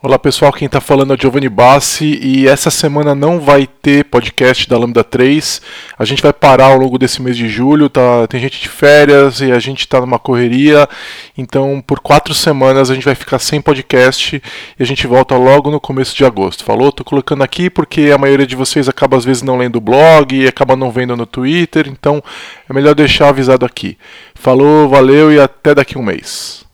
Olá pessoal, quem está falando é o Giovanni Bassi e essa semana não vai ter podcast da Lambda 3. A gente vai parar ao longo desse mês de julho, tá? tem gente de férias e a gente está numa correria, então por quatro semanas a gente vai ficar sem podcast e a gente volta logo no começo de agosto. Falou? Estou colocando aqui porque a maioria de vocês acaba às vezes não lendo o blog e acaba não vendo no Twitter, então é melhor deixar avisado aqui. Falou, valeu e até daqui um mês.